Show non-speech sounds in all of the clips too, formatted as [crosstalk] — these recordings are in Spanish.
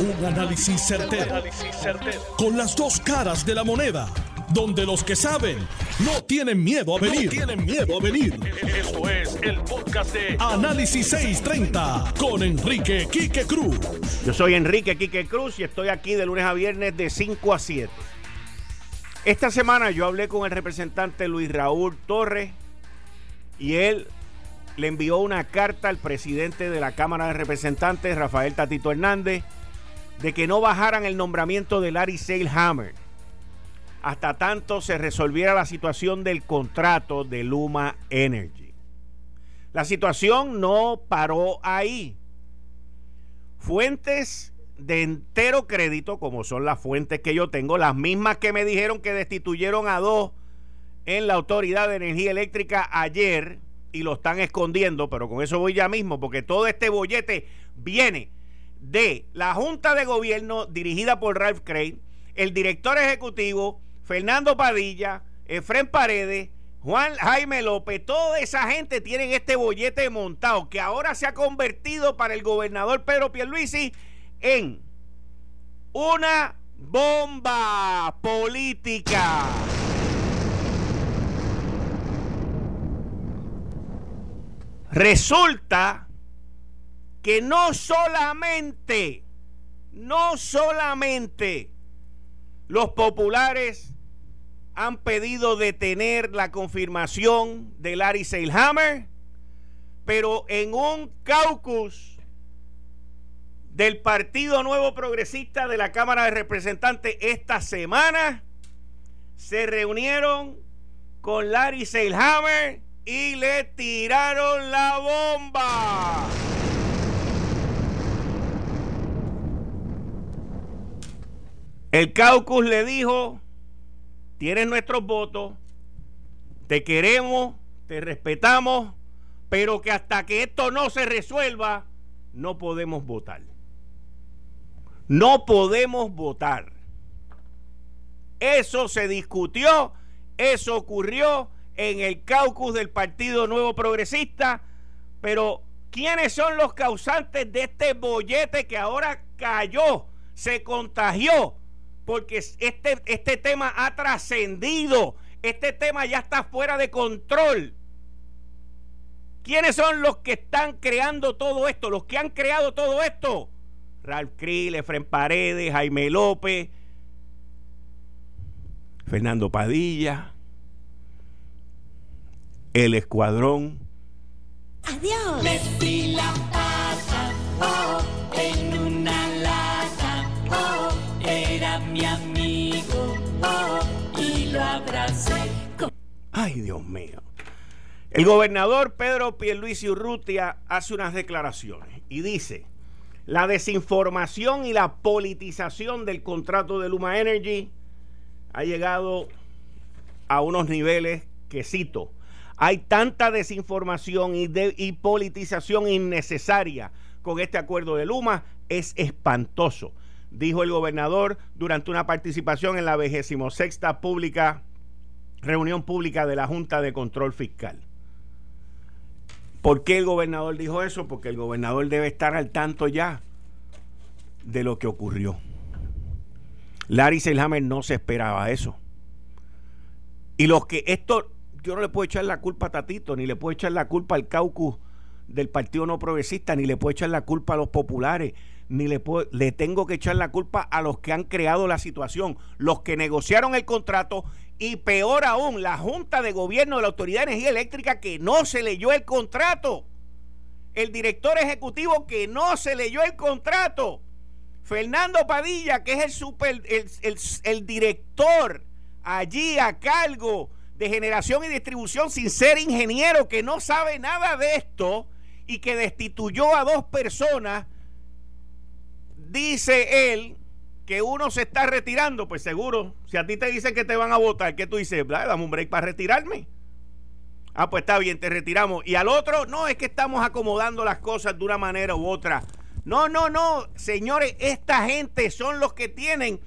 Un análisis certero, Con las dos caras de la moneda. Donde los que saben no tienen miedo a venir. tienen miedo a venir. Esto es el podcast de Análisis 630 con Enrique Quique Cruz. Yo soy Enrique Quique Cruz y estoy aquí de lunes a viernes de 5 a 7. Esta semana yo hablé con el representante Luis Raúl Torres y él le envió una carta al presidente de la Cámara de Representantes, Rafael Tatito Hernández, de que no bajaran el nombramiento de Larry Seilhammer hasta tanto se resolviera la situación del contrato de Luma Energy. La situación no paró ahí. Fuentes de entero crédito, como son las fuentes que yo tengo, las mismas que me dijeron que destituyeron a dos en la Autoridad de Energía Eléctrica ayer y lo están escondiendo, pero con eso voy ya mismo, porque todo este bollete viene de la Junta de Gobierno dirigida por Ralph Craig, el director ejecutivo Fernando Padilla, Efren Paredes, Juan Jaime López, toda esa gente tienen este bollete montado que ahora se ha convertido para el gobernador Pedro Pierluisi en una bomba política. Resulta que no solamente, no solamente los populares han pedido detener la confirmación de Larry Seilhammer, pero en un caucus del Partido Nuevo Progresista de la Cámara de Representantes esta semana se reunieron con Larry Seilhammer y le tiraron la bomba. El caucus le dijo, tienes nuestros votos, te queremos, te respetamos, pero que hasta que esto no se resuelva, no podemos votar. No podemos votar. Eso se discutió, eso ocurrió en el caucus del Partido Nuevo Progresista, pero ¿quiénes son los causantes de este bollete que ahora cayó, se contagió? Porque este, este tema ha trascendido, este tema ya está fuera de control. ¿Quiénes son los que están creando todo esto? Los que han creado todo esto. Ralph Krill, Efren Paredes, Jaime López, Fernando Padilla, el escuadrón. Adiós. Ay, Dios mío. El gobernador Pedro Pierluisi Urrutia hace unas declaraciones y dice, la desinformación y la politización del contrato de Luma Energy ha llegado a unos niveles que cito, hay tanta desinformación y, y politización innecesaria con este acuerdo de Luma, es espantoso, dijo el gobernador durante una participación en la 26 pública reunión pública de la Junta de Control Fiscal. ¿Por qué el gobernador dijo eso? Porque el gobernador debe estar al tanto ya de lo que ocurrió. Larry Selhammer no se esperaba eso. Y los que esto, yo no le puedo echar la culpa a Tatito, ni le puedo echar la culpa al caucus del Partido No Progresista, ni le puedo echar la culpa a los populares, ni le, le tengo que echar la culpa a los que han creado la situación, los que negociaron el contrato y peor aún, la Junta de Gobierno de la Autoridad de Energía Eléctrica que no se leyó el contrato. El director ejecutivo que no se leyó el contrato. Fernando Padilla, que es el, super, el, director allí a cargo de generación y distribución sin ser ingeniero, que no sabe nada de esto y que destituyó a dos personas, dice él que uno se está retirando, pues seguro, si a ti te dicen que te van a votar, ¿qué tú dices? Dame un break para retirarme. Ah, pues está bien, te retiramos. Y al otro, no, es que estamos acomodando las cosas de una manera u otra. No, no, no, señores, esta gente son los que tienen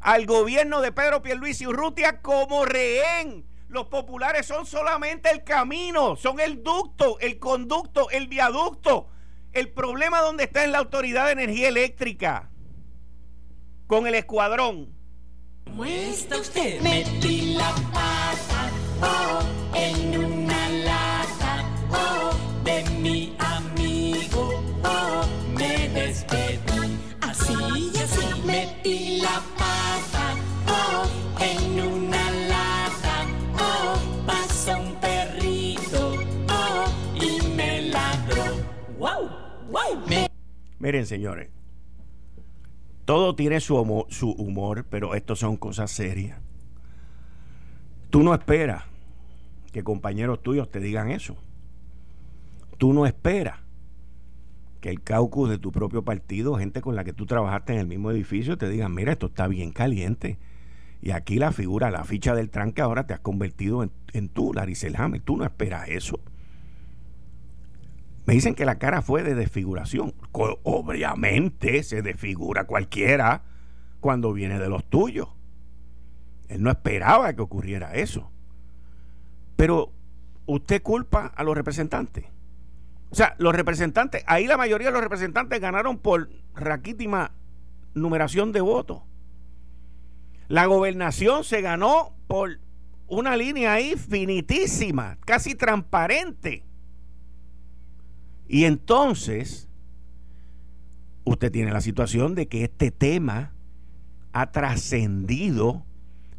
al gobierno de Pedro Pierluisi Urrutia como rehén. Los populares son solamente el camino, son el ducto, el conducto, el viaducto. El problema donde está en la Autoridad de Energía Eléctrica. Con el escuadrón. Muestra usted. Metí la pata oh, en una lata oh, de mi amigo. Oh, me despedí. Así y así. Metí la pata oh, en una lata. Oh, pasó un perrito oh, y me ladró. ¡Wow! ¡Wow! Me Miren, señores, todo tiene su humor, pero esto son cosas serias. Tú no esperas que compañeros tuyos te digan eso. Tú no esperas que el caucus de tu propio partido, gente con la que tú trabajaste en el mismo edificio, te digan, mira, esto está bien caliente. Y aquí la figura, la ficha del tranque ahora te has convertido en, en tú, Laricel Hammer. Tú no esperas eso. Me dicen que la cara fue de desfiguración. Obviamente se desfigura cualquiera cuando viene de los tuyos. Él no esperaba que ocurriera eso. Pero usted culpa a los representantes. O sea, los representantes, ahí la mayoría de los representantes ganaron por raquítima numeración de votos. La gobernación se ganó por una línea ahí finitísima, casi transparente. Y entonces, usted tiene la situación de que este tema ha trascendido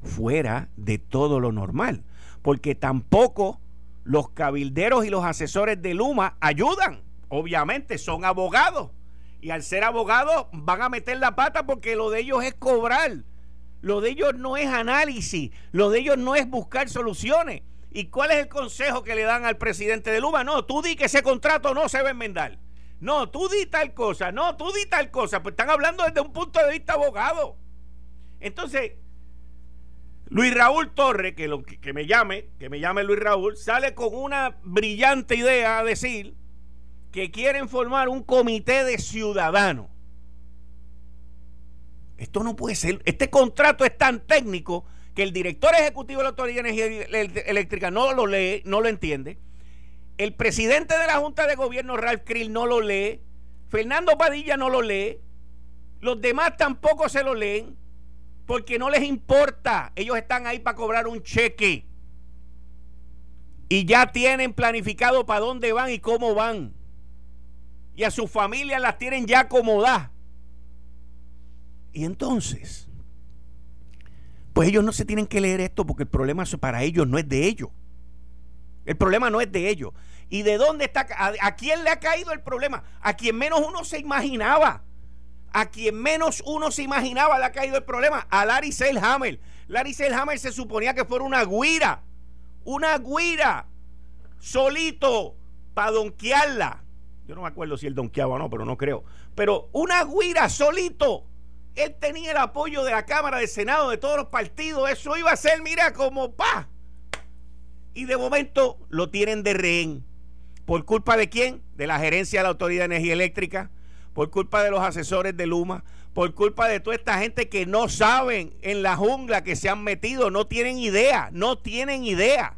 fuera de todo lo normal, porque tampoco los cabilderos y los asesores de Luma ayudan. Obviamente son abogados y al ser abogados van a meter la pata porque lo de ellos es cobrar. Lo de ellos no es análisis, lo de ellos no es buscar soluciones. ¿Y cuál es el consejo que le dan al presidente de Luma? No, tú di que ese contrato no se va a enmendar. No, tú di tal cosa, no, tú di tal cosa. Pues están hablando desde un punto de vista abogado. Entonces, Luis Raúl Torres, que, lo, que me llame, que me llame Luis Raúl, sale con una brillante idea a decir que quieren formar un comité de ciudadanos. Esto no puede ser. Este contrato es tan técnico que el director ejecutivo de la Autoridad de Energía Eléctrica no lo lee, no lo entiende. El presidente de la Junta de Gobierno, Ralph Krill, no lo lee. Fernando Padilla no lo lee. Los demás tampoco se lo leen porque no les importa. Ellos están ahí para cobrar un cheque. Y ya tienen planificado para dónde van y cómo van. Y a sus familias las tienen ya acomodadas. Y entonces, pues ellos no se tienen que leer esto porque el problema para ellos no es de ellos. El problema no es de ellos. ¿Y de dónde está? ¿A, quién le ha caído el problema? A quien menos uno se imaginaba. A quien menos uno se imaginaba le ha caído el problema. A Larry Selhammer. Larry Selhammer se suponía que fuera una guira. Una guira. Solito. Para donkearla. Yo no me acuerdo si él donkeaba o no, pero no creo. Pero una guira solito. Él tenía el apoyo de la Cámara, del Senado, de todos los partidos. Eso iba a ser, mira, como pa. Y de momento lo tienen de rehén. ¿Por culpa de quién? De la gerencia de la Autoridad de Energía Eléctrica. Por culpa de los asesores de Luma. Por culpa de toda esta gente que no saben en la jungla que se han metido. No tienen idea. No tienen idea.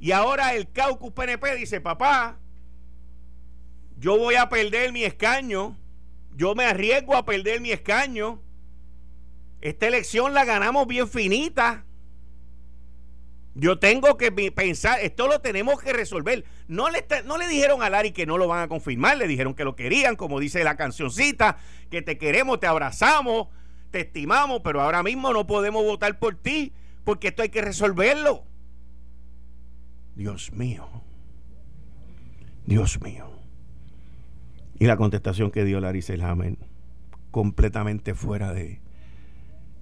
Y ahora el caucus PNP dice, papá, yo voy a perder mi escaño yo me arriesgo a perder mi escaño. Esta elección la ganamos bien finita. Yo tengo que pensar, esto lo tenemos que resolver. No le, dijeron a Lari que no lo van a confirmar, le dijeron que lo querían, como dice la cancioncita, que te queremos, te abrazamos, te estimamos, pero ahora mismo no podemos votar por ti, porque esto hay que resolverlo. Dios mío. Dios mío. Y la contestación que dio Larry Selhammer, completamente fuera de.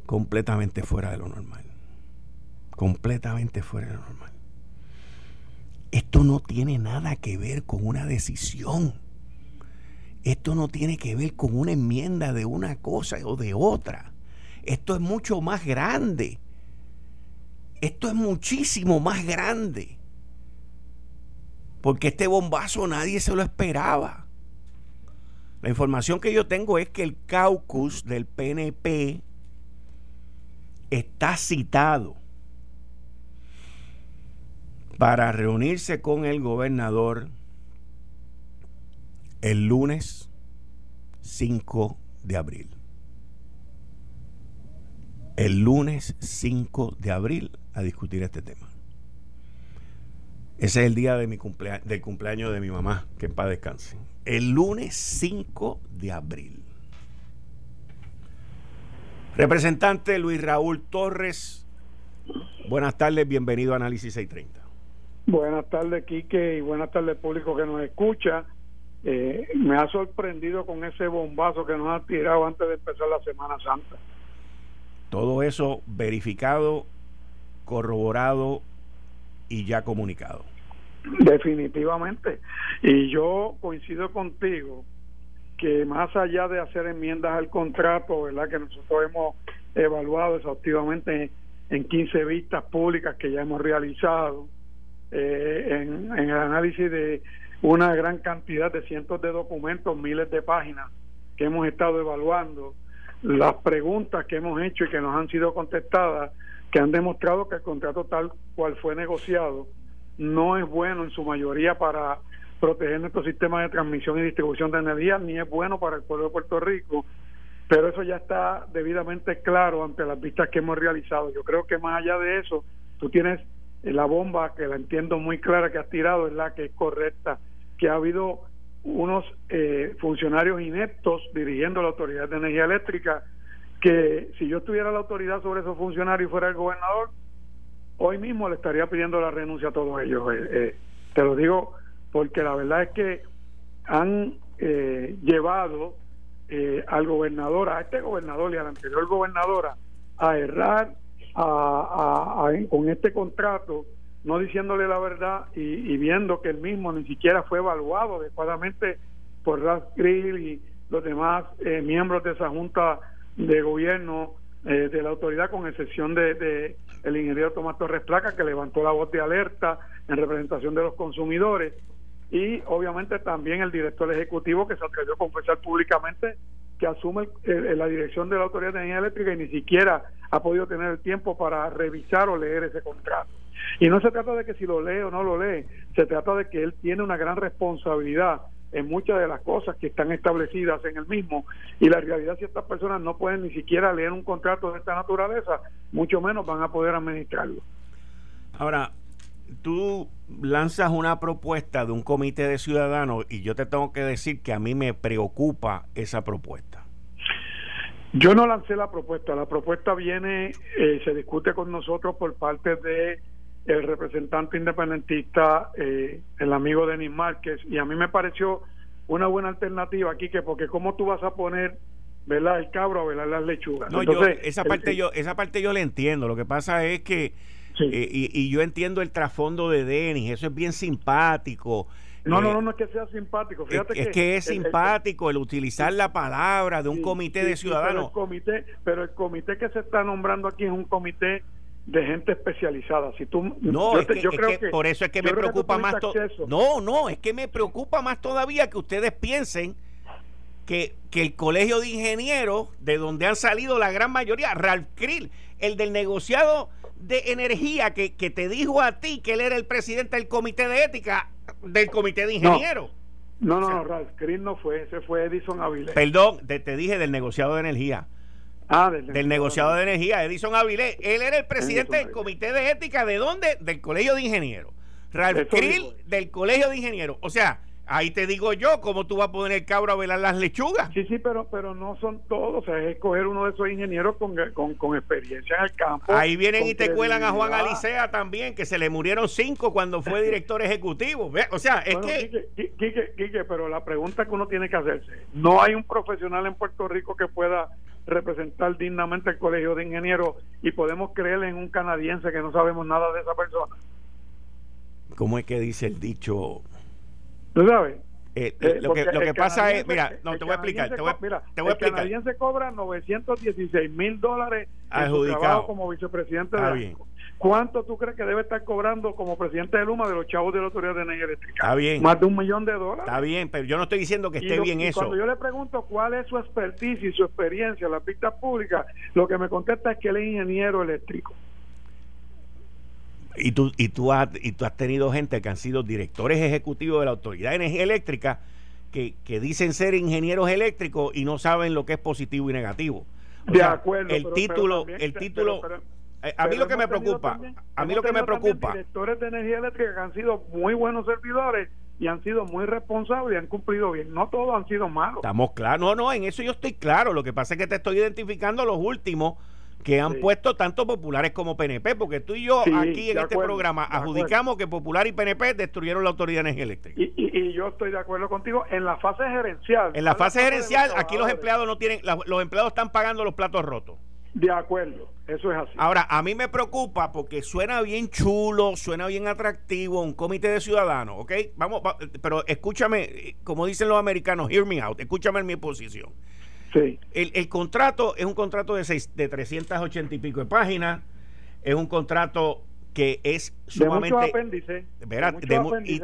completamente fuera de lo normal. Completamente fuera de lo normal. Esto no tiene nada que ver con una decisión. Esto no tiene que ver con una enmienda de una cosa o de otra. Esto es mucho más grande. Esto es muchísimo más grande. Porque este bombazo nadie se lo esperaba. La información que yo tengo es que el caucus del PNP está citado para reunirse con el gobernador el lunes 5 de abril. el lunes 5 de abril a discutir este tema. Ese es el día de mi del cumpleaños de mi mamá, que en paz descanse. El lunes 5 de abril. Representante Luis Raúl Torres, buenas tardes, bienvenido a Análisis 630. Buenas tardes, Quique, y buenas tardes, público que nos escucha. Eh, me ha sorprendido con ese bombazo que nos ha tirado antes de empezar la Semana Santa. Todo eso verificado, corroborado y ya comunicado. Definitivamente. Y yo coincido contigo que más allá de hacer enmiendas al contrato, ¿verdad? Que nosotros hemos evaluado exhaustivamente en 15 vistas públicas que ya hemos realizado, eh, en, en, el análisis de una gran cantidad de cientos de documentos, miles de páginas que hemos estado evaluando, las preguntas que hemos hecho y que nos han sido contestadas, que han demostrado que el contrato tal cual fue negociado no es bueno en su mayoría para proteger nuestro sistema de transmisión y distribución de energía, ni es bueno para el pueblo de Puerto Rico, pero eso ya está debidamente claro ante las vistas que hemos realizado. Yo creo que más allá de eso, tú tienes la bomba, que la entiendo muy clara que has tirado, es la que es correcta, que ha habido unos eh, funcionarios ineptos dirigiendo la Autoridad de Energía Eléctrica, que si yo tuviera la autoridad sobre esos funcionarios y fuera el gobernador, hoy mismo le estaría pidiendo la renuncia a todos ellos. Eh, eh, te lo digo porque la verdad es que han eh, llevado eh, al gobernador, a este gobernador y a la anterior gobernadora, a errar a, con este contrato, no diciéndole la verdad y, viendo que el mismo ni siquiera fue evaluado adecuadamente por Ralph Grill y los demás eh, miembros de esa junta de gobierno de la autoridad, con excepción de, de el ingeniero Tomás Torres Placa, que levantó la voz de alerta en representación de los consumidores y obviamente también el director ejecutivo que se atrevió a confesar públicamente que asume la dirección de la Autoridad de Energía Eléctrica y ni siquiera ha podido tener el tiempo para revisar o leer ese contrato. Y no se trata de que si lo lee o no lo lee, se trata de que él tiene una gran responsabilidad en muchas de las cosas que están establecidas en el mismo y la realidad es que estas personas no pueden ni siquiera leer un contrato de esta naturaleza, mucho menos van a poder administrarlo. Ahora, tú lanzas una propuesta de un comité de ciudadanos y yo te tengo que decir que a mí me preocupa esa propuesta. Yo no lancé la propuesta, la propuesta viene, eh, se discute con nosotros por parte de el representante independentista, eh, el amigo Denis Márquez, y a mí me pareció una buena alternativa aquí, que porque cómo tú vas a poner ¿verdad? el cabro a velar las lechugas. No, yo, esa parte yo esa parte yo le entiendo, lo que pasa es que eh, y, yo entiendo el trasfondo de Denis, eso es bien simpático. No, no, eh, no, no es que sea simpático. Fíjate es, que, es simpático el, utilizar la palabra de un comité de ciudadanos. Pero el comité, pero el comité que se está nombrando aquí es un comité de gente especializada. Si tú, no, yo, creo que, por eso es que me preocupa más. No, no, es que me preocupa más todavía que ustedes piensen que, que el colegio de ingenieros, de donde han salido la gran mayoría, Ralph Krill, el del negociado de energía que, que, te dijo a ti que él era el presidente del comité de ética del comité de ingenieros. No, no, no, Ralph no fue, ese fue Edison Avilés. Perdón, te, dije del negociado de energía. Ah, del, negociado de energía, Edison Avilés. Él era el presidente del comité de ética de dónde? Del colegio de ingenieros. Ralph Krill del colegio de ingenieros. O sea, Ahí te digo yo, ¿cómo tú vas a poner el cabro a velar las lechugas? Sí, sí, pero pero no son todos. O sea, es escoger uno de esos ingenieros con, con, experiencia en el campo. Ahí vienen y te cuelan a Juan Alicea también, que se le murieron cinco cuando fue director ejecutivo. O sea, es que... Quique, pero la pregunta que uno tiene que hacerse, ¿no hay un profesional en Puerto Rico que pueda representar dignamente el colegio de ingenieros y podemos creerle en un canadiense que no sabemos nada de esa persona? ¿Cómo es que dice el dicho? ¿Tú sabes? Eh, eh, lo, que, lo que pasa es, mira, no te voy a explicar. Te voy, mira, te voy a explicar. El canadiense cobra 916 mil dólares adjudicado como vicepresidente de bien. ¿Cuánto tú crees que debe estar cobrando como presidente de Luma de los chavos de la Autoridad de Energía Eléctrica? Está bien. Más de un millón de dólares. Está bien, pero yo no estoy diciendo que esté bien eso. Cuando yo le pregunto cuál es su expertise y su experiencia en las pistas públicas, lo que me contesta es que él es ingeniero eléctrico. Y tú, y, tú has, y tú has tenido gente que han sido directores ejecutivos de la Autoridad de Energía Eléctrica que, que dicen ser ingenieros eléctricos y no saben lo que es positivo y negativo. de acuerdo. El título, el título. A mí lo que me preocupa, a mí lo que me preocupa. Directores de energía eléctrica que han sido muy buenos servidores y han sido muy responsables y han cumplido bien. No todos han sido malos. Estamos claros. No, no, en eso yo estoy claro. Lo que pasa es que te estoy identificando los últimos que han puesto tanto populares como PNP, porque tú y yo aquí en este programa adjudicamos que Popular y PNP destruyeron la Autoridad de Energía Eléctrica. Y, yo estoy de acuerdo contigo en la fase gerencial. En la fase gerencial, aquí los empleados no tienen, los empleados están pagando los platos rotos. De acuerdo, eso es así. Ahora, a mí me preocupa porque suena bien chulo, suena bien atractivo un comité de ciudadanos, ¿ok? Vamos, pero escúchame, como dicen los americanos, hear me out, escúchame en mi posición. El, contrato es un contrato de, seis, de 380 y pico de páginas, es un contrato que es sumamente...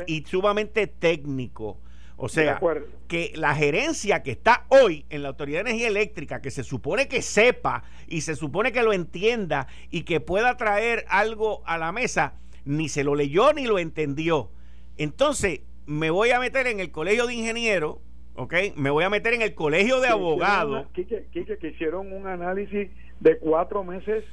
y, sumamente técnico. O sea, que la gerencia que está hoy en la Autoridad de Energía Eléctrica, que se supone que sepa y se supone que lo entienda y que pueda traer algo a la mesa, ni se lo leyó ni lo entendió. Entonces, me voy a meter en el colegio de ingenieros ¿ok? Me voy a meter en el colegio de abogados. Quique, que hicieron un análisis de cuatro meses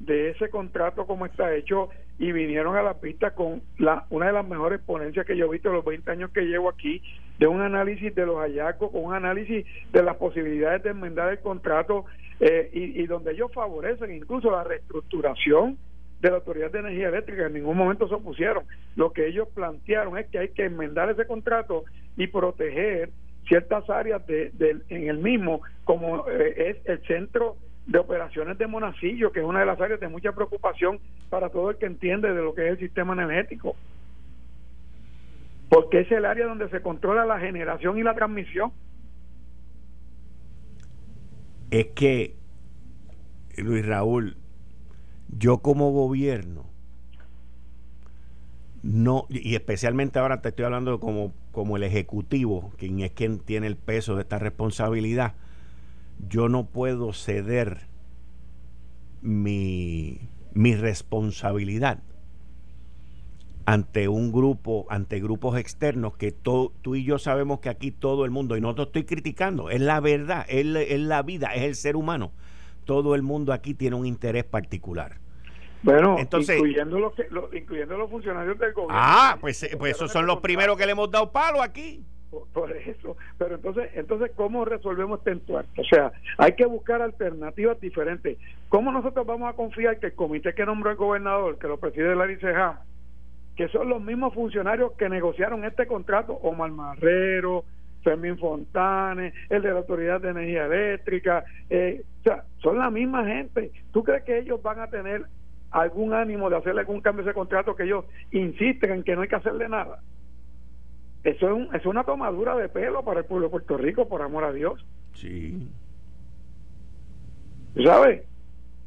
de ese contrato como está hecho y vinieron a la pista con la una de las mejores ponencias que yo he visto en los 20 años que llevo aquí, de un análisis de los hallazgos, con un análisis de las posibilidades de enmendar el contrato eh, y, y donde ellos favorecen incluso la reestructuración de la Autoridad de Energía Eléctrica, en ningún momento se opusieron. Lo que ellos plantearon es que hay que enmendar ese contrato y proteger ciertas áreas de, en el mismo, como eh, es el centro de operaciones de Monacillo, que es una de las áreas de mucha preocupación para todo el que entiende de lo que es el sistema energético. Porque es el área donde se controla la generación y la transmisión. Es que, Luis Raúl, yo como gobierno, no, y especialmente ahora te estoy hablando como, como el ejecutivo, quien es quien tiene el peso de esta responsabilidad, yo no puedo ceder mi, mi responsabilidad ante un grupo, ante grupos externos que tú y yo sabemos que aquí todo el mundo, y no te estoy criticando, es la verdad, es, es la vida, es el ser humano, todo el mundo aquí tiene un interés particular bueno, incluyendo, los incluyendo los funcionarios del gobierno. Ah, pues, eh, pues esos son los primeros que le hemos dado palo aquí. Por, eso, pero entonces, entonces ¿cómo resolvemos este entuerto? O sea, hay que buscar alternativas diferentes. ¿Cómo nosotros vamos a confiar que el comité que nombró el gobernador, que lo preside Larry Sejam, que son los mismos funcionarios que negociaron este contrato, Omar Marrero, Fermín Fontanes, el de la Autoridad de Energía Eléctrica, eh, o sea, son la misma gente. ¿Tú crees que ellos van a tener algún ánimo de hacerle algún cambio a ese contrato que ellos insisten en que no hay que hacerle nada. Eso es, un, es una tomadura de pelo para el pueblo de Puerto Rico, por amor a Dios. Sí. ¿Sabes?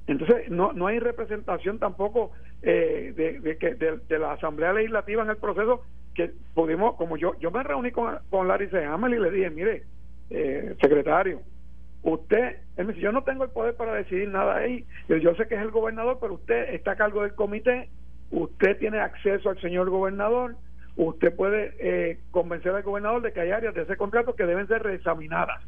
Entonces, no, no hay representación tampoco eh, de, de, de, la Asamblea Legislativa en el proceso que pudimos, como yo yo me reuní con, con Larry Sehamel y le dije, mire, eh, secretario, usted, él me dice, yo no tengo el poder para decidir nada ahí, yo, sé que es el gobernador, pero usted está a cargo del comité, usted tiene acceso al señor gobernador, usted puede eh, convencer al gobernador de que hay áreas de ese contrato que deben ser reexaminadas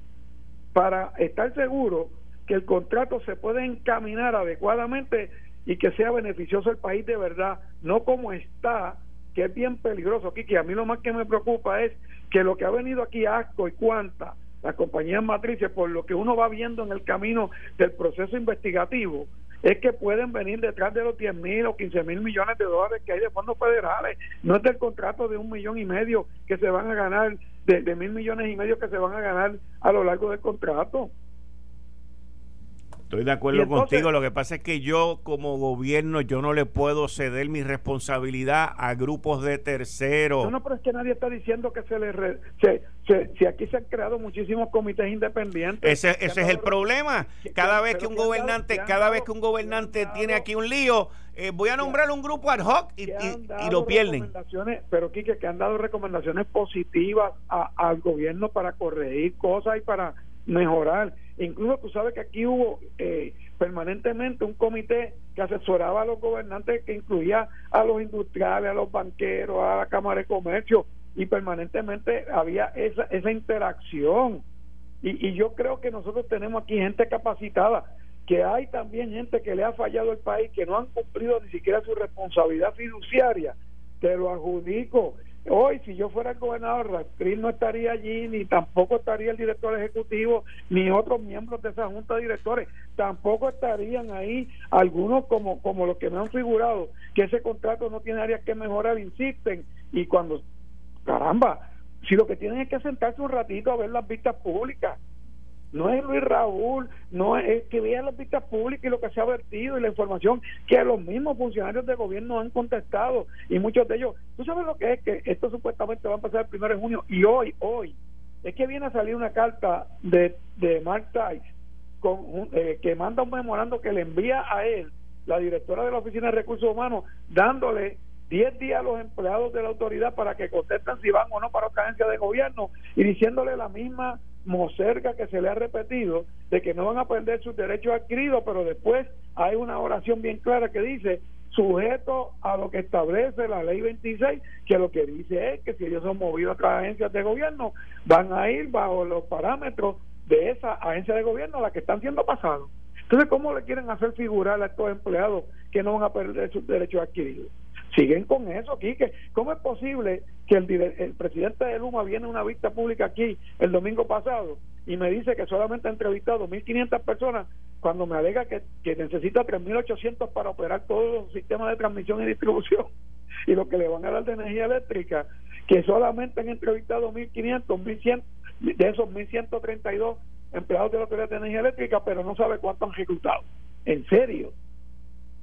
para estar seguro que el contrato se puede encaminar adecuadamente y que sea beneficioso al país de verdad, no como está, que es bien peligroso. Aquí, que a mí lo más que me preocupa es que lo que ha venido aquí asco y cuanta las compañías matrices, por lo que uno va viendo en el camino del proceso investigativo, es que pueden venir detrás de los 10 mil o 15 mil millones de dólares que hay de fondos federales. No es del contrato de un millón y medio que se van a ganar, de, de mil millones y medio que se van a ganar a lo largo del contrato. Estoy de acuerdo contigo. Lo que pasa es que yo como gobierno yo no le puedo ceder mi responsabilidad a grupos de terceros. No, no, pero es que nadie está diciendo que se le... si aquí se han creado muchísimos comités independientes. Ese, ese es el problema. Cada vez que un gobernante, cada vez que un gobernante tiene aquí un lío, eh, voy a nombrar un grupo ad hoc y, lo pierden. Pero Quique, que han dado recomendaciones positivas al gobierno para corregir cosas y para mejorar. Incluso tú sabes que aquí hubo eh, permanentemente un comité que asesoraba a los gobernantes que incluía a los industriales, a los banqueros, a la Cámara de Comercio y permanentemente había esa, esa interacción. Y, y yo creo que nosotros tenemos aquí gente capacitada. que hay también gente que le ha fallado al país, que no han cumplido ni siquiera su responsabilidad fiduciaria, te lo adjudico. Hoy, si yo fuera el gobernador, Rastril no estaría allí, ni tampoco estaría el director ejecutivo, ni otros miembros de esa junta de directores. Tampoco estarían ahí algunos como, como los que me han figurado, que ese contrato no tiene áreas que mejorar, insisten. Y cuando, caramba, si lo que tienen es que sentarse un ratito a ver las vistas públicas, no es Luis Raúl, no es, que vean las vistas públicas y lo que se ha vertido y la información que los mismos funcionarios de gobierno han contestado y muchos de ellos, tú sabes lo que es que esto supuestamente va a pasar el primero de junio y hoy, hoy, es que viene a salir una carta de, de Mark Tice con, eh, que manda un memorando que le envía a él la directora de la Oficina de Recursos Humanos dándole 10 días a los empleados de la autoridad para que contesten si van o no para otra agencia de gobierno y diciéndole la misma mocerga que se le ha repetido de que no van a perder sus derechos adquiridos, pero después hay una oración bien clara que dice sujeto a lo que establece la ley 26, que lo que dice es que si ellos son movidos a otras agencias de gobierno, van a ir bajo los parámetros de esa agencia de gobierno a la que están siendo pasados. Entonces, ¿cómo le quieren hacer figurar a estos empleados que no van a perder sus derechos adquiridos? Siguen con eso, Quique. ¿Cómo es posible que el, presidente de Luma viene a una vista pública aquí el domingo pasado y me dice que solamente ha entrevistado 1.500 personas cuando me alega que, que necesita 3.800 para operar todos los sistemas de transmisión y distribución [laughs] y lo que le van a dar de energía eléctrica, que solamente han entrevistado 1.500, 1.100, de esos 1.132 empleados de la Autoridad de Energía Eléctrica, pero no sabe cuánto han ejecutado. En serio,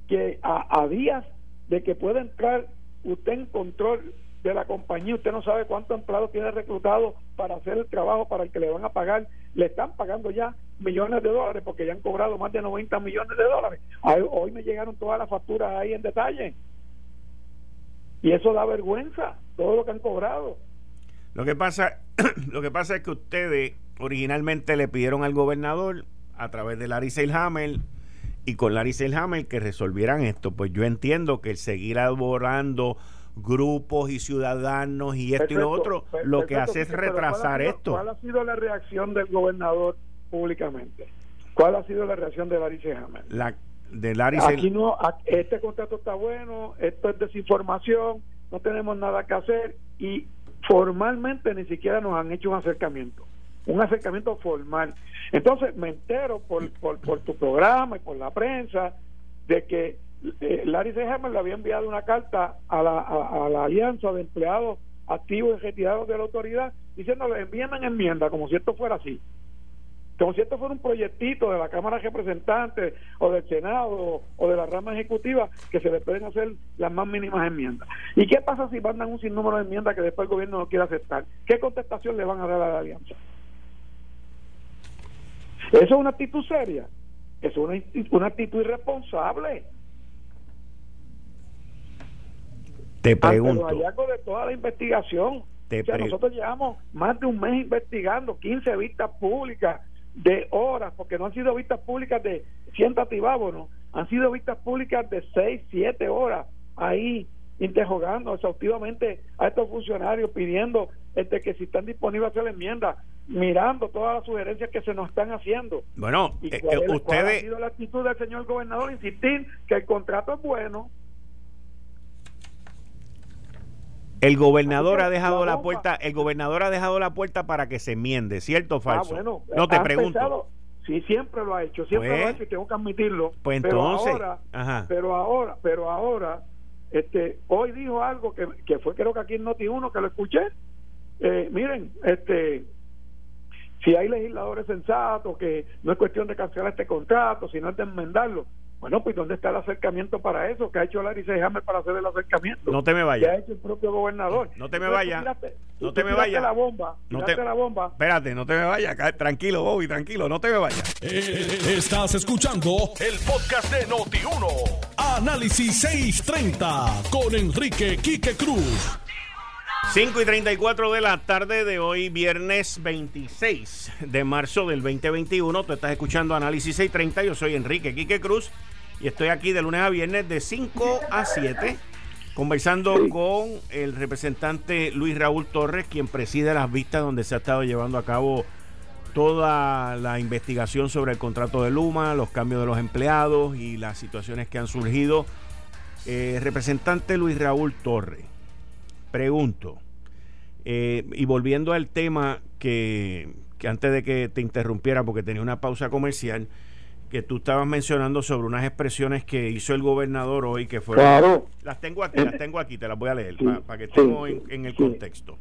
que a, a días de que puede entrar usted en control de la compañía, usted no sabe cuántos empleados tiene reclutado para hacer el trabajo para el que le van a pagar, le están pagando ya millones de dólares porque ya han cobrado más de 90 millones de dólares. Hoy me llegaron todas las facturas ahí en detalle. Y eso da vergüenza, todo lo que han cobrado. Lo que pasa, [clears throat] lo que pasa es que ustedes originalmente le pidieron al gobernador a través de Larry Seilhammer y con Larry Selhammer que resolvieran esto. Pues yo entiendo que el seguir elaborando grupos y ciudadanos y esto y lo otro, lo que hace es retrasar esto. ¿Cuál ha sido la reacción del gobernador públicamente? ¿Cuál ha sido la reacción de Larry Selhammer? La de Larry Aquí no, este contrato está bueno, esto es desinformación, no tenemos nada que hacer y formalmente ni siquiera nos han hecho un acercamiento un acercamiento formal. Entonces me entero por, por, por tu programa y por la prensa de que eh, Larry Sehammer le había enviado una carta a la, a, la alianza de empleados activos y retirados de la autoridad diciéndole envíenme en enmienda como si esto fuera así como si esto fuera un proyectito de la Cámara de Representantes o del Senado o, de la rama ejecutiva que se le pueden hacer las más mínimas enmiendas. ¿Y qué pasa si mandan un sinnúmero de enmiendas que después el gobierno no quiere aceptar? ¿Qué contestación le van a dar a la alianza? Eso es una actitud seria. Eso es una, actitud irresponsable. Te pregunto. Ante los de toda la investigación. Te nosotros llevamos más de un mes investigando 15 vistas públicas de horas, porque no han sido vistas públicas de siéntate y vámonos, han sido vistas públicas de 6, 7 horas ahí interrogando exhaustivamente a estos funcionarios pidiendo este que si están disponibles a hacer la enmienda mirando todas las sugerencias que se nos están haciendo. Bueno, ¿Y eh, eh, ustedes... ha sido la actitud del señor gobernador? Insistir que el contrato es bueno. El gobernador ha dejado la, puerta, el gobernador ha dejado la puerta para que se enmiende, ¿cierto o ah, falso? bueno, no te pregunto. sí, siempre lo ha hecho, siempre lo ha pues, hecho y tengo que admitirlo. Pues entonces, pero ahora, pero ahora, pero ahora, este, hoy dijo algo que, que fue creo que aquí en Noti 1 que lo escuché. Eh, miren, este, si hay legisladores sensatos, que no es cuestión de cancelar este contrato, sino de enmendarlo. Bueno, pues ¿dónde está el acercamiento para eso? ¿Qué ha hecho Larry Sehammer para hacer el acercamiento? No te me vayas. ¿Qué ha hecho el propio gobernador? No te me vayas. No te me vayas. la bomba. No te la bomba. Espérate, no te me vayas. Tranquilo, Bobby, tranquilo. No te me vayas. Eh, estás escuchando el podcast de Noti1. Análisis 630 con Enrique Quique Cruz. 5 y 34 de la tarde de hoy, viernes 26 de marzo del 2021. Tú estás escuchando Análisis 630. Yo soy Enrique Quique Cruz y estoy aquí de lunes a viernes de 5 a 7 conversando con el representante Luis Raúl Torres, quien preside las vistas donde se ha estado llevando a cabo toda la investigación sobre el contrato de Luma, los cambios de los empleados y las situaciones que han surgido. Eh, representante Luis Raúl Torre, pregunto, eh, y volviendo al tema que, que antes de que te interrumpiera, porque tenía una pausa comercial, que tú estabas mencionando sobre unas expresiones que hizo el gobernador hoy que fueron Claro. las tengo aquí las tengo aquí te las voy a leer para que estemos en, en el sí. contexto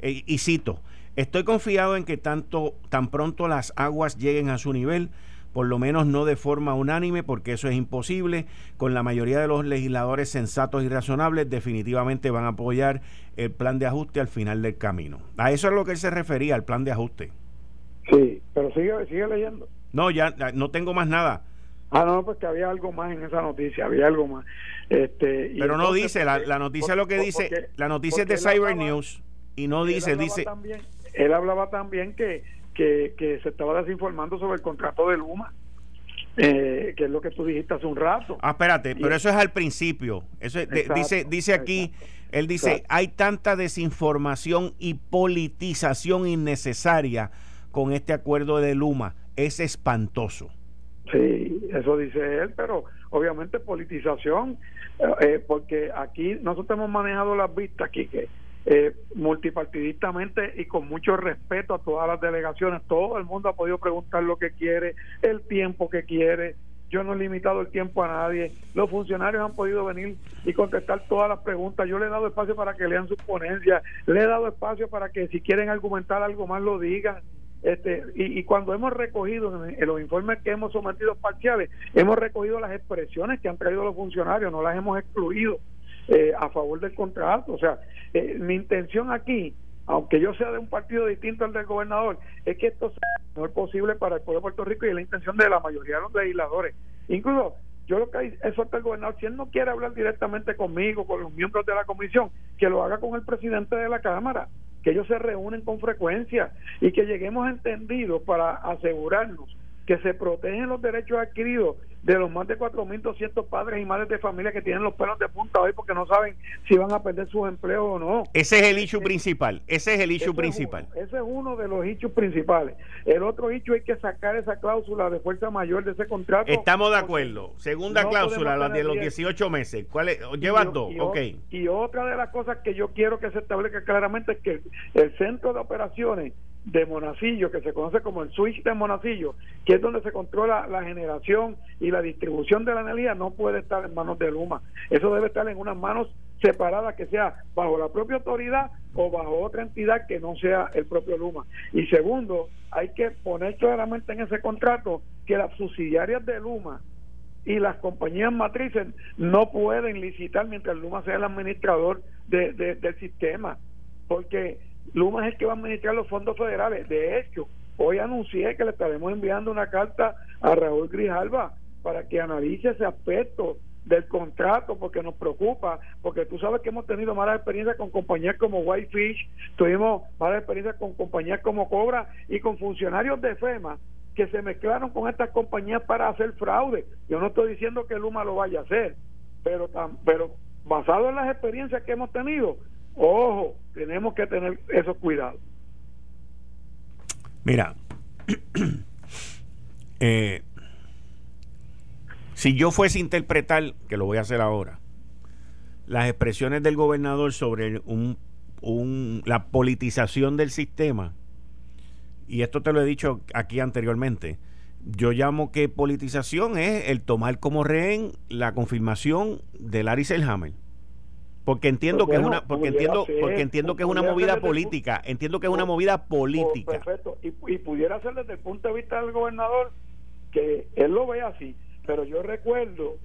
Eh, y cito estoy confiado en que tanto tan pronto las aguas lleguen a su nivel por lo menos no de forma unánime porque eso es imposible con la mayoría de los legisladores sensatos y razonables definitivamente van a apoyar el plan de ajuste al final del camino a eso es lo que él se refería al plan de ajuste Sí, pero sigue, sigue leyendo. no ya no tengo más nada Ah, no, pues que había algo más en esa noticia, había algo más. Este, y Pero no dice, la, porque- la noticia por- lo que por- dice, porque- la noticia es de Cyber hablaba- News y no dice, dice, También, él hablaba también que, que, que se estaba desinformando sobre el contrato de Luma, eh, que es lo que tú dijiste hace un rato. ah, espérate, Y- pero eso es al principio. Eso es de- Exacto, dice, dice aquí, él dice, Exacto. hay tanta desinformación y politización innecesaria con este acuerdo de Luma. Es espantoso. Sí, eso dice él, pero obviamente politización, eh, eh, porque aquí nosotros hemos manejado las vistas, aquí que eh, multipartidistamente y con mucho respeto a todas las delegaciones, todo el mundo ha podido preguntar lo que quiere, el tiempo que quiere. Yo no he limitado el tiempo a nadie. Los funcionarios han podido venir y contestar todas las preguntas. Yo le he dado espacio para que lean sus ponencias. Le he dado espacio para que si quieren argumentar algo más lo digan. Este, y, y cuando hemos recogido en, los informes que hemos sometido parciales, hemos recogido las expresiones que han traído los funcionarios, no las hemos excluido eh, a favor del contrato. O sea, eh, mi intención aquí, aunque yo sea de un partido distinto al del gobernador, es que esto sea lo mejor posible para el pueblo de Puerto Rico y es la intención de la mayoría de los legisladores. Incluso yo lo que exhorto al gobernador, si él no quiere hablar directamente conmigo, con los miembros de la comisión, que lo haga con el presidente de la Cámara, que ellos se reúnen con frecuencia y que lleguemos entendidos para asegurarnos que se protegen los derechos adquiridos de los más de 4.200 padres y madres de familia que tienen los pelos de punta hoy porque no saben si van a perder sus empleos o no. Ese es el issue principal. Ese es el issue Ese es principal. uno- ese es uno de los hechos principales. El otro hecho hay que sacar esa cláusula de fuerza mayor de ese contrato. Estamos de acuerdo. Segunda no cláusula, la de los tener 18 meses. ¿Cuál es? Llevas y- dos. y Ok. Y otra de las cosas que yo quiero que se establezca claramente es que el centro de operaciones de Monacillo, que se conoce como el switch de Monacillo, que es donde se controla la generación y la distribución de la energía, no puede estar en manos de Luma. Eso debe estar en unas manos separadas, que sea bajo la propia autoridad o bajo otra entidad que no sea el propio Luma. Y segundo, hay que poner claramente en ese contrato que las subsidiarias de Luma y las compañías matrices no pueden licitar mientras Luma sea el administrador de- de- del sistema, porque Luma es el que va a administrar los fondos federales. De hecho, hoy anuncié que le estaremos enviando una carta a Raúl Grijalva para que analice ese aspecto del contrato porque nos preocupa, porque tú sabes que hemos tenido malas experiencias con compañías como Whitefish, tuvimos malas experiencias con compañías como Cobra y con funcionarios de FEMA que se mezclaron con estas compañías para hacer fraude. Yo no estoy diciendo que Luma lo vaya a hacer, pero basado en las experiencias que hemos tenido, ojo, tenemos que tener esos cuidados. Mira, [clears throat] eh, si yo fuese a interpretar, que lo voy a hacer ahora, las expresiones del gobernador sobre un, un- la politización del sistema, y esto te lo he dicho aquí anteriormente, yo llamo que politización es el tomar como rehén la confirmación de Larry Selhammer. Porque entiendo Pues que es una porque entiendo ser, porque entiendo que es una movida el política, entiendo que es una Oh, movida Oh, política. perfecto. Y, y pudiera ser desde el punto de vista del gobernador que él lo ve así. Pero yo recuerdo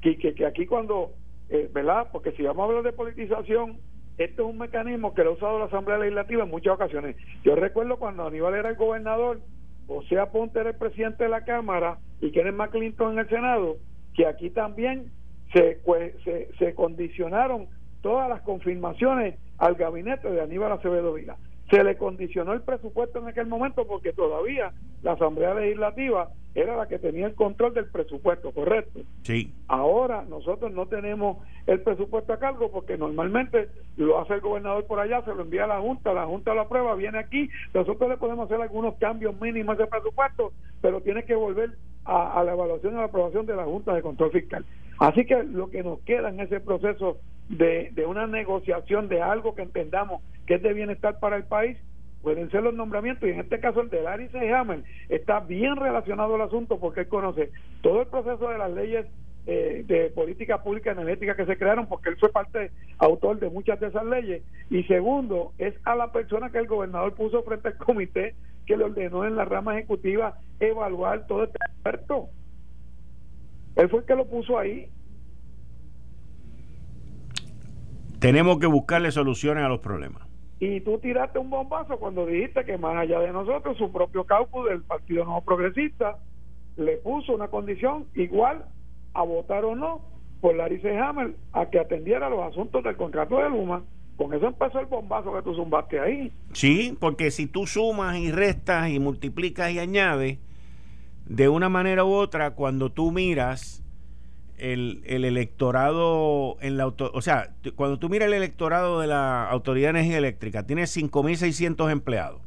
que, que, que aquí cuando, eh, ¿verdad? Porque si vamos a hablar de politización, este es un mecanismo que lo ha usado la Asamblea Legislativa en muchas ocasiones. Yo recuerdo cuando Aníbal era el gobernador, José Aponte era el presidente de la Cámara y Kenneth McClinton en el Senado, que aquí también se, cue- se, se condicionaron todas las confirmaciones al gabinete de Aníbal Acevedo Vila. se le condicionó el presupuesto en aquel momento porque todavía la Asamblea Legislativa era la que tenía el control del presupuesto, ¿correcto? Sí. Ahora nosotros no tenemos el presupuesto a cargo porque normalmente lo hace el gobernador por allá, se lo envía a la Junta, la Junta lo aprueba, viene aquí, nosotros le podemos hacer algunos cambios mínimos de presupuesto, pero tiene que volver a, a la evaluación y a la aprobación de la Junta de Control Fiscal. Así que lo que nos queda en ese proceso de, de una negociación de algo que entendamos que es de bienestar para el país, pueden ser los nombramientos, y en este caso el de Larry Hammer está bien relacionado al asunto porque él conoce todo el proceso de las leyes eh, de política pública energética que se crearon porque él fue parte autor de muchas de esas leyes. Y segundo es a la persona que el gobernador puso frente al comité que le ordenó en la rama ejecutiva evaluar todo este experto él fue el que lo puso ahí tenemos que buscarle soluciones a los problemas y tú tiraste un bombazo cuando dijiste que más allá de nosotros, su propio caucus del Partido Nuevo Progresista le puso una condición igual a votar o no por Larice Hammer a que atendiera los asuntos del contrato de Luma. Con eso empezó el bombazo que tú zumbaste ahí. Sí, porque si tú sumas y restas y multiplicas y añades, de una manera u otra, cuando tú miras el, el, electorado en la o sea, cuando tú miras el electorado de la Autoridad de Energía Eléctrica, tiene 5.600 empleados.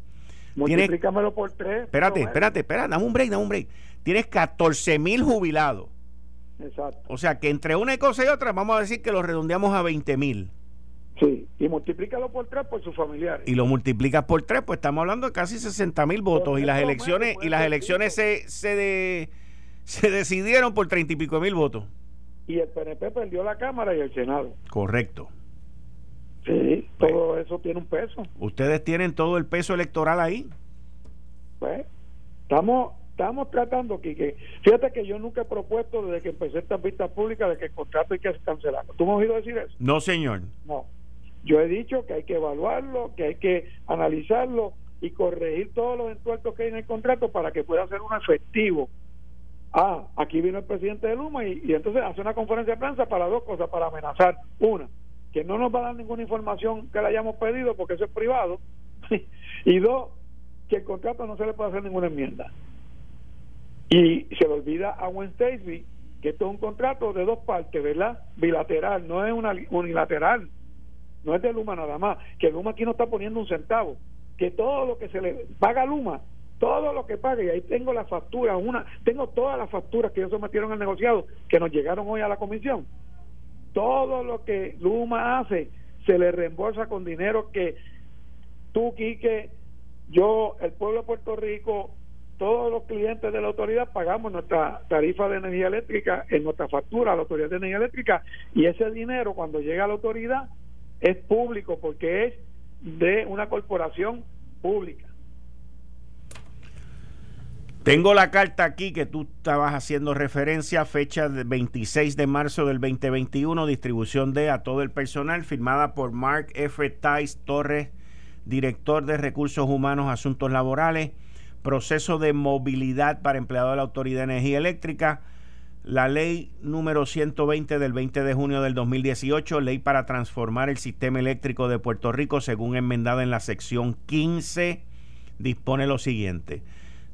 Multiplícamelo por tres. Espérate, espérate, espérate, dame un break, dame un break. Tienes 14.000 jubilados. Exacto. O sea, que entre una cosa y otra, vamos a decir que lo redondeamos a 20.000. Sí, y multiplícalo por tres por sus familiares. Y lo multiplicas por tres, pues estamos hablando de casi 60.000 votos. y las elecciones, y las elecciones se, se, se decidieron por treinta y pico mil votos y el PNP perdió la Cámara y el Senado. Correcto. Sí, todo eso tiene un peso. ¿Ustedes tienen todo el peso electoral ahí? Pues, estamos estamos tratando, que Fíjate que yo nunca he propuesto desde que empecé esta vista pública de que el contrato hay que cancelarlo. ¿Tú me has oído decir eso? No, señor. No. Yo he dicho que hay que evaluarlo, que hay que analizarlo y corregir todos los entuertos que hay en el contrato para que pueda ser un efectivo ah, aquí vino el presidente de Luma y, entonces hace una conferencia de prensa para dos cosas, para amenazar. Una, que no nos va a dar ninguna información que le hayamos pedido porque eso es privado. [laughs] y dos, que el contrato no se le puede hacer ninguna enmienda. Y se le olvida a Wednesday que esto es un contrato de dos partes, ¿verdad? Bilateral, no es una unilateral. No es de Luma nada más. Que Luma aquí no está poniendo un centavo. Que todo lo que se le paga a Luma todo lo que pague, y ahí tengo la factura, una, tengo todas las facturas que ellos sometieron al negociado, que nos llegaron hoy a la comisión. Todo lo que Luma hace se le reembolsa con dinero que tú, Quique, yo, el pueblo de Puerto Rico, todos los clientes de la autoridad pagamos nuestra tarifa de energía eléctrica en nuestra factura a la autoridad de energía eléctrica y ese dinero cuando llega a la autoridad es público porque es de una corporación pública. Tengo la carta aquí que tú estabas haciendo referencia, fecha del 26 de marzo del 2021, distribución de a todo el personal, firmada por Mark F. Tice Torres, director de Recursos Humanos, Asuntos Laborales, proceso de movilidad para empleados de la Autoridad de Energía Eléctrica, la ley número 120 del 20 de junio del 2018, ley para transformar el sistema eléctrico de Puerto Rico, según enmendada en la sección 15, dispone lo siguiente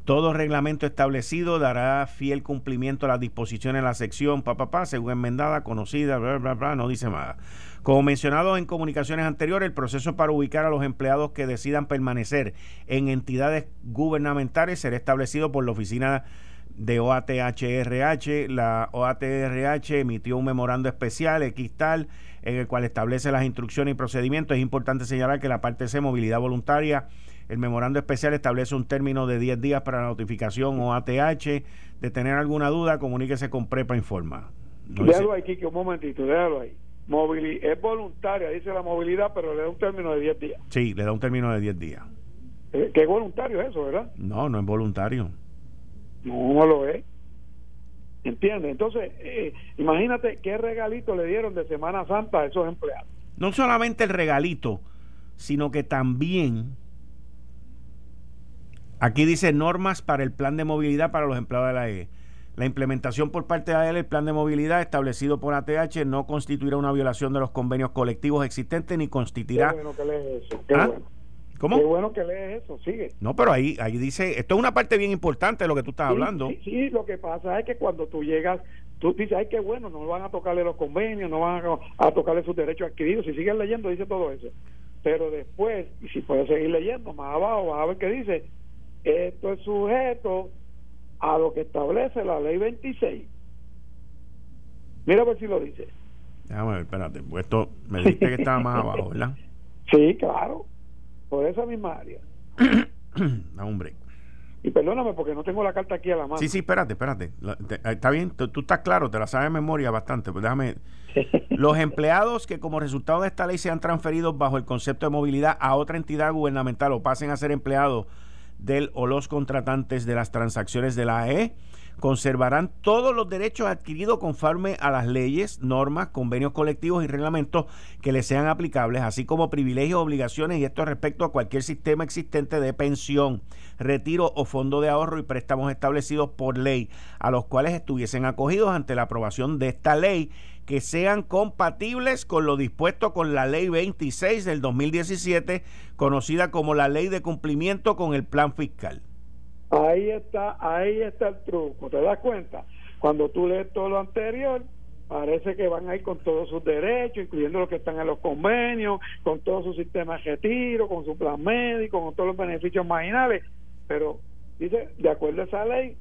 todo reglamento establecido dará fiel cumplimiento a las disposiciones de la sección papá, según enmendada, conocida, bla, bla, bla, no dice nada. Como mencionado en comunicaciones anteriores, el proceso para ubicar a los empleados que decidan permanecer en entidades gubernamentales será establecido por la oficina de OATHRH. La OATHRH emitió un memorando especial, Xtal, en el cual establece las instrucciones y procedimientos. Es importante señalar que la parte C, movilidad voluntaria, el memorando especial establece un término de 10 días para la notificación o ATH. De tener alguna duda, comuníquese con Prepa Informa. déjalo ahí, Kiki, un momentito, déjalo ahí. es voluntaria, dice la movilidad, pero le da un término de 10 días. Sí, le da un término de 10 días. Eh, ¿Qué es voluntario eso, verdad? No, no es voluntario. No, lo es. ¿Entiendes? Entonces, eh, imagínate qué regalito le dieron de Semana Santa a esos empleados. No solamente el regalito, sino que también Aquí dice normas para el plan de movilidad para los empleados de la E. La implementación por parte de AEL del plan de movilidad establecido por ATH no constituirá una violación de los convenios colectivos existentes ni constituirá. ¿Ah? ¿Cómo? Qué bueno que lees eso, sigue. No, pero ahí, ahí dice, esto es una parte bien importante de lo que tú estás hablando. Sí, sí, lo que pasa es que cuando tú llegas, tú dices, ay, qué bueno, no van a tocarle los convenios, no van a, a tocarle sus derechos adquiridos. Si sigues leyendo, dice todo eso. Pero después, y si puedes seguir leyendo, más abajo vas a ver que dice, esto es sujeto a lo que establece la ley 26. Mira a ver si lo dice. Déjame ver, espérate, pues esto me dijiste que estaba más abajo, ¿verdad? [laughs] Sí, claro, por esa misma área. [coughs] Un break. Y perdóname porque no tengo la carta aquí a la mano. Sí, sí, espérate, espérate. La- te- eh, está bien, tú, tú estás claro, te la sabes de memoria bastante. Pues déjame. [laughs] Los empleados que como resultado de esta ley sean transferidos bajo el concepto de movilidad a otra entidad gubernamental o pasen a ser empleados del o los contratantes de las transacciones de la AE conservarán todos los derechos adquiridos conforme a las leyes, normas, convenios colectivos y reglamentos que les sean aplicables, así como privilegios, obligaciones y esto respecto a cualquier sistema existente de pensión, retiro o fondo de ahorro y préstamos establecidos por ley, a los cuales estuviesen acogidos ante la aprobación de esta ley que sean compatibles con lo dispuesto con la ley 26 del 2017, conocida como la ley de cumplimiento con el plan fiscal. Ahí está, ahí está el truco, ¿te das cuenta? Cuando tú lees todo lo anterior, parece que van a ir con todos sus derechos, incluyendo los que están en los convenios, con todo su sistema de retiro, con su plan médico, con todos los beneficios marginales, pero dice, de acuerdo a esa ley,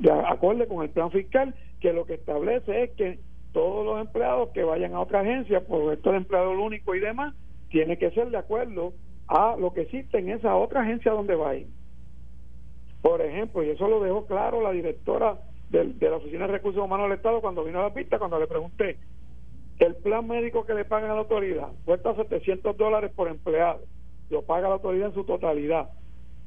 de acuerdo con el plan fiscal, que lo que establece es que todos los empleados que vayan a otra agencia, por esto de empleado único y demás, tiene que ser de acuerdo a lo que existe en esa otra agencia donde vayan. Por ejemplo, y eso lo dejó claro la directora de, la Oficina de Recursos Humanos del Estado cuando vino a la pista, cuando le pregunté, el plan médico que le pagan a la autoridad cuesta 700 dólares por empleado, lo paga la autoridad en su totalidad.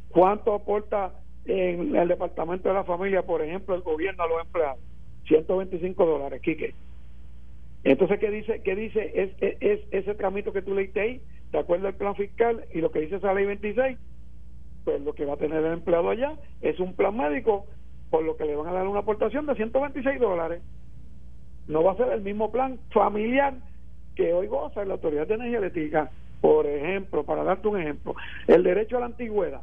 ¿Cuánto aporta en el Departamento de la Familia, por ejemplo, el gobierno a los empleados? 125 dólares, Quique. Entonces, ¿qué dice, qué dice es, es ese tramito que tú leíste ahí, de acuerdo al plan fiscal y lo que dice esa ley 26? Pues lo que va a tener el empleado allá es un plan médico por lo que le van a dar una aportación de 126 dólares. No va a ser el mismo plan familiar que hoy goza la Autoridad de Energía Eléctrica. Por ejemplo, para darte un ejemplo, el derecho a la antigüedad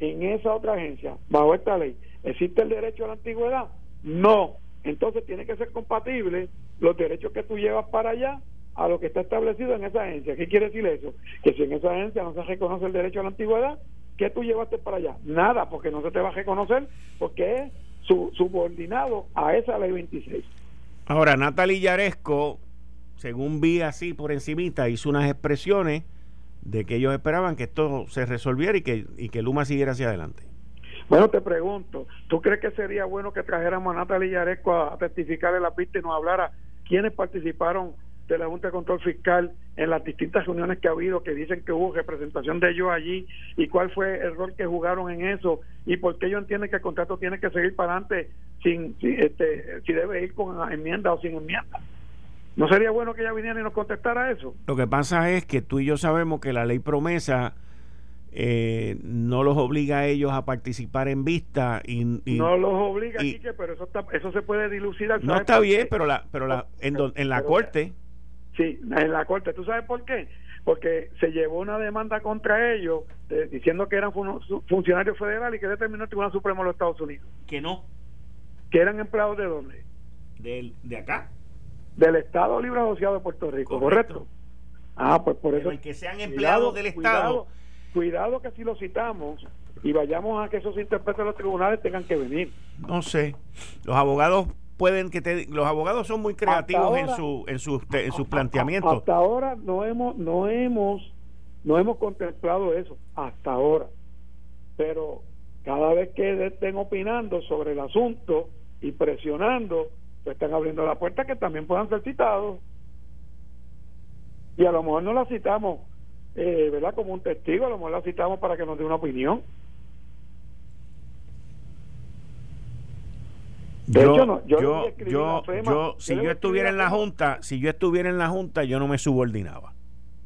en esa otra agencia, bajo esta ley, ¿existe el derecho a la antigüedad? No. Entonces tiene que ser compatible los derechos que tú llevas para allá a lo que está establecido en esa agencia. ¿Qué quiere decir eso? Que si en esa agencia no se reconoce el derecho a la antigüedad, ¿qué tú llevaste para allá? Nada, porque no se te va a reconocer, porque es su, subordinado a esa ley 26. Ahora, Natalie Yaresco, según vi así por encimita, hizo unas expresiones de que ellos esperaban que esto se resolviera y que, y que Luma siguiera hacia adelante. Bueno, te pregunto, ¿tú crees que sería bueno que trajéramos a Natalia Yaresco a, a testificar en la pista y nos hablara quiénes participaron de la Junta de Control Fiscal en las distintas reuniones que ha habido, que dicen que hubo representación de ellos allí, y cuál fue el rol que jugaron en eso, y por qué ellos entienden que el contrato tiene que seguir para adelante sin, si, este, si debe ir con enmienda o sin enmienda? ¿No sería bueno que ella viniera y nos contestara eso? Lo que pasa es que tú y yo sabemos que la ley promesa eh, no los obliga a ellos a participar en vista y, y- no los obliga, y- Quique, pero eso, está, eso se puede dilucidar. no ¿sabes está bien, pero la, pero la, en, don- en la Pero- corte Sí, en la corte. ¿Tú sabes por qué? Porque se llevó una demanda contra ellos eh, diciendo que eran fun- funcionarios federales y que determinó el Tribunal Supremo de los Estados Unidos. que no ¿Que eran empleados de dónde? de, de acá. Del Estado Libre Asociado de Puerto Rico, Correcto. ¿correcto? Ah, pues por Pero eso. el que sean Cuidado, empleados del Estado. Cuidado, cuidado que si lo citamos y vayamos a que esos intérpretes de los tribunales tengan que venir. No sé. Los abogados pueden que te, los abogados son muy creativos en su en sus en sus planteamientos. Hasta ahora no hemos, no hemos, no hemos contemplado eso, hasta ahora. Pero cada vez que estén opinando sobre el asunto y presionando, pues están abriendo la puerta que también puedan ser citados. Y a lo mejor no la citamos, eh, ¿verdad? Como un testigo, a lo mejor la citamos para que nos dé una opinión. De yo, hecho, no, yo yo, yo, FEMA, yo, yo si yo estuviera en la junta, si yo estuviera en la junta, yo no me subordinaba.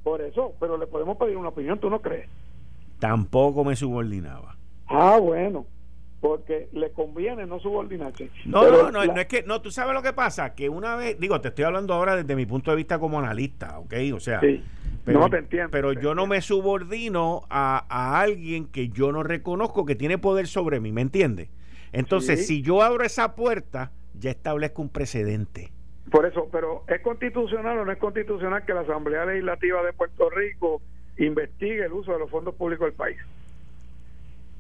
Por eso, pero le podemos pedir una opinión, ¿tú no crees? Tampoco me subordinaba. Ah, bueno, porque le conviene no subordinarse. No, Pero no, no, la- no es que, no, tú sabes lo que pasa, que una vez, digo, te estoy hablando ahora desde mi punto de vista como analista, ¿ok? O sea, Sí. Pero, no te entiendo. Pero yo no me subordino a, a, alguien que yo no reconozco que tiene poder sobre mí, ¿me entiendes? Entonces, si yo abro esa puerta, ya establezco un precedente. Por eso, pero ¿es constitucional o no es constitucional que la Asamblea Legislativa de Puerto Rico investigue el uso de los fondos públicos del país?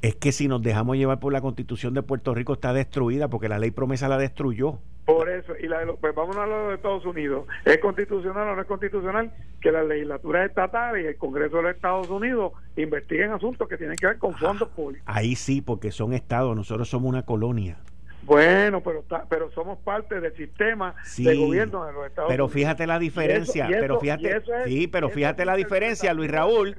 Es que si nos dejamos llevar por la constitución de Puerto Rico está destruida porque la ley promesa la destruyó. Por eso, y la de pues vamos a hablar de Estados Unidos. ¿Es constitucional o no es constitucional que las legislaturas estatales y el Congreso de los Estados Unidos investiguen asuntos que tienen que ver con fondos públicos? Ahí sí, porque son estados, nosotros somos una colonia. Bueno, pero pero somos parte del sistema de gobierno de los Estados pero fíjate la diferencia, pero fíjate, sí, pero fíjate la diferencia, Luis Raúl.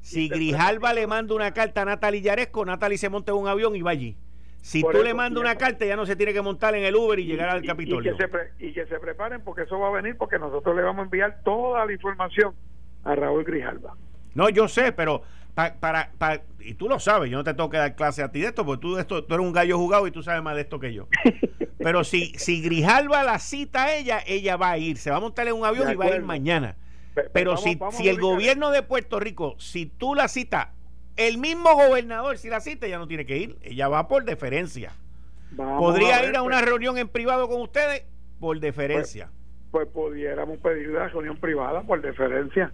Si Grijalba le manda una carta a Natalie Yaresco, Natalie se monta en un avión y va allí. Si tú le mandas una carta, ya no se tiene que montar en el Uber y, llegar al Capitolio. Y que, se y que se preparen porque eso va a venir porque nosotros le vamos a enviar toda la información a Raúl Grijalba. No, yo sé, pero para, para, y tú lo sabes, yo no te tengo que dar clase a ti de esto, porque tú, esto, tú eres un gallo jugado y tú sabes más de esto que yo. [laughs] Pero si, si Grijalva la cita a ella, ella va a ir, se va a montar en un avión y va a ir mañana. Pero, si, si el gobierno de Puerto Rico, si tú la citas, el mismo gobernador, si la cita, ya no tiene que ir, ella va por deferencia. ¿Podría ir a una pues. reunión en privado con ustedes? Por deferencia. Pues, pues pudiéramos pedir la reunión privada por deferencia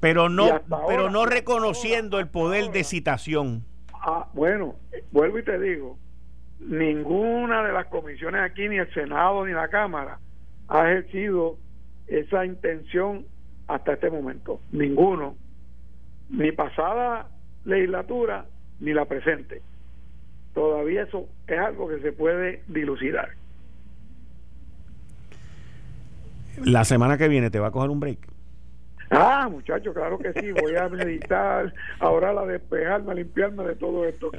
pero no pero no reconociendo el poder de citación. Ah, bueno, vuelvo y te digo, ninguna de las comisiones aquí, ni el Senado ni la Cámara, ha ejercido esa intención hasta este momento. Ninguno, ni pasada legislatura, ni la presente. Todavía eso es algo que se puede dilucidar. La semana que viene te va a coger un break. Ah, muchacho, claro que sí, voy a meditar, ahora la despejarme, a limpiarme de todo esto,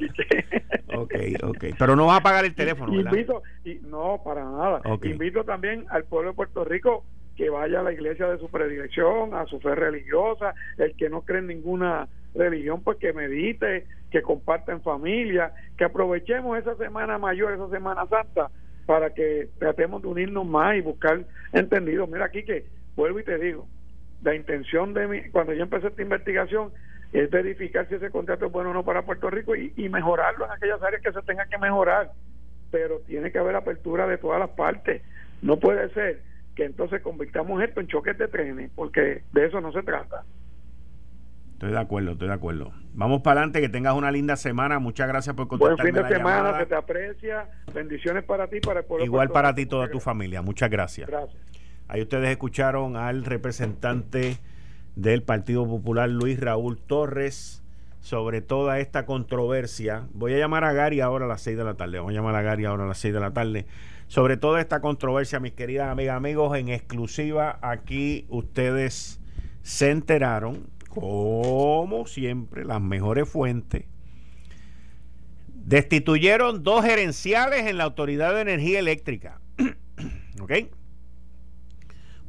Ok, ok, pero no vas a pagar el teléfono, ¿verdad? Invito, y, no, para nada. Invito también al pueblo de Puerto Rico que vaya a la iglesia de su predilección, a su fe religiosa, el que no cree en ninguna religión, pues que medite, que comparta en familia, que aprovechemos esa semana mayor, esa semana santa, para que tratemos de unirnos más y buscar entendido. Mira aquí que vuelvo y te digo, la intención de mí, cuando yo empecé esta investigación, es verificar si ese contrato es bueno o no para Puerto Rico y, mejorarlo en aquellas áreas que se tengan que mejorar. Pero tiene que haber apertura de todas las partes. No puede ser que entonces convirtamos esto en choques de trenes, porque de eso no se trata. Estoy de acuerdo, estoy de acuerdo. Vamos para adelante, que tengas una linda semana. Muchas gracias por contestarme Buen fin de semana, que te aprecia. Bendiciones para ti, para el pueblo. Igual para ti y toda tu familia. Muchas gracias. Gracias. Ahí ustedes escucharon al representante del Partido Popular, Luis Raúl Torres, sobre toda esta controversia. Voy a llamar a Gary ahora a las 6 de la tarde. Voy a llamar a Gary ahora a las 6 de la tarde. Sobre toda esta controversia, mis queridas amigas, amigos, en exclusiva aquí ustedes se enteraron, como siempre, las mejores fuentes. Destituyeron dos gerenciales en la Autoridad de Energía Eléctrica. [clears throat] ¿Ok?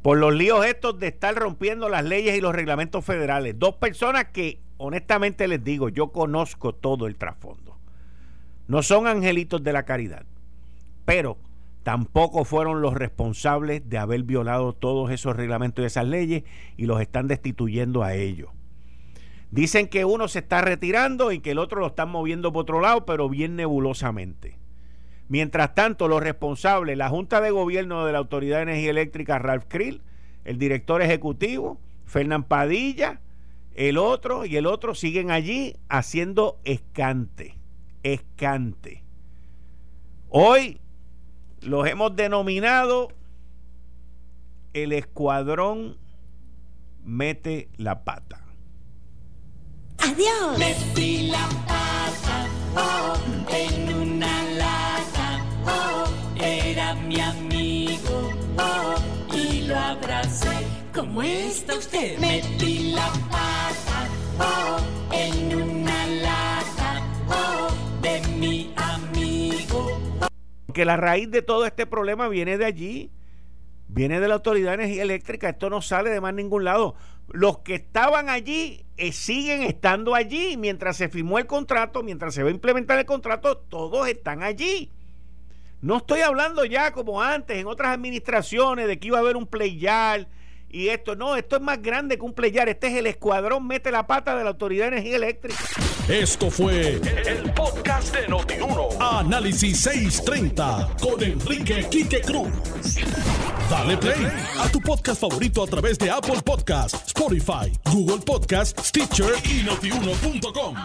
Por los líos estos de estar rompiendo las leyes y los reglamentos federales. Dos personas que, honestamente les digo, yo conozco todo el trasfondo. No son angelitos de la caridad, pero tampoco fueron los responsables de haber violado todos esos reglamentos y esas leyes y los están destituyendo a ellos. Dicen que uno se está retirando y que el otro lo están moviendo por otro lado, pero bien nebulosamente. Mientras tanto, los responsables, la Junta de Gobierno de la Autoridad de Energía Eléctrica, Ralph Krill, el director ejecutivo, Fernán Padilla, el otro y el otro siguen allí haciendo escante, escante. Hoy los hemos denominado el escuadrón mete la pata. Adiós. Metí la pata oh, en ¿Cómo está usted? Metí la pata oh, en una lata oh, de mi amigo. Que la raíz de todo este problema viene de allí. Viene de la Autoridad de Energía Eléctrica. Esto no sale de más ningún lado. Los que estaban allí eh, siguen estando allí. Mientras se firmó el contrato, mientras se va a implementar el contrato, todos están allí. No estoy hablando ya como antes en otras administraciones de que iba a haber un playal y esto. No, esto es más grande que un playar. Este es el escuadrón mete la pata de la Autoridad de Energía Eléctrica. Esto fue el, podcast de Notiuno. Análisis 630 con Enrique Quique Cruz. Dale play a tu podcast favorito a través de Apple Podcasts, Spotify, Google Podcasts, Stitcher y notiuno.com.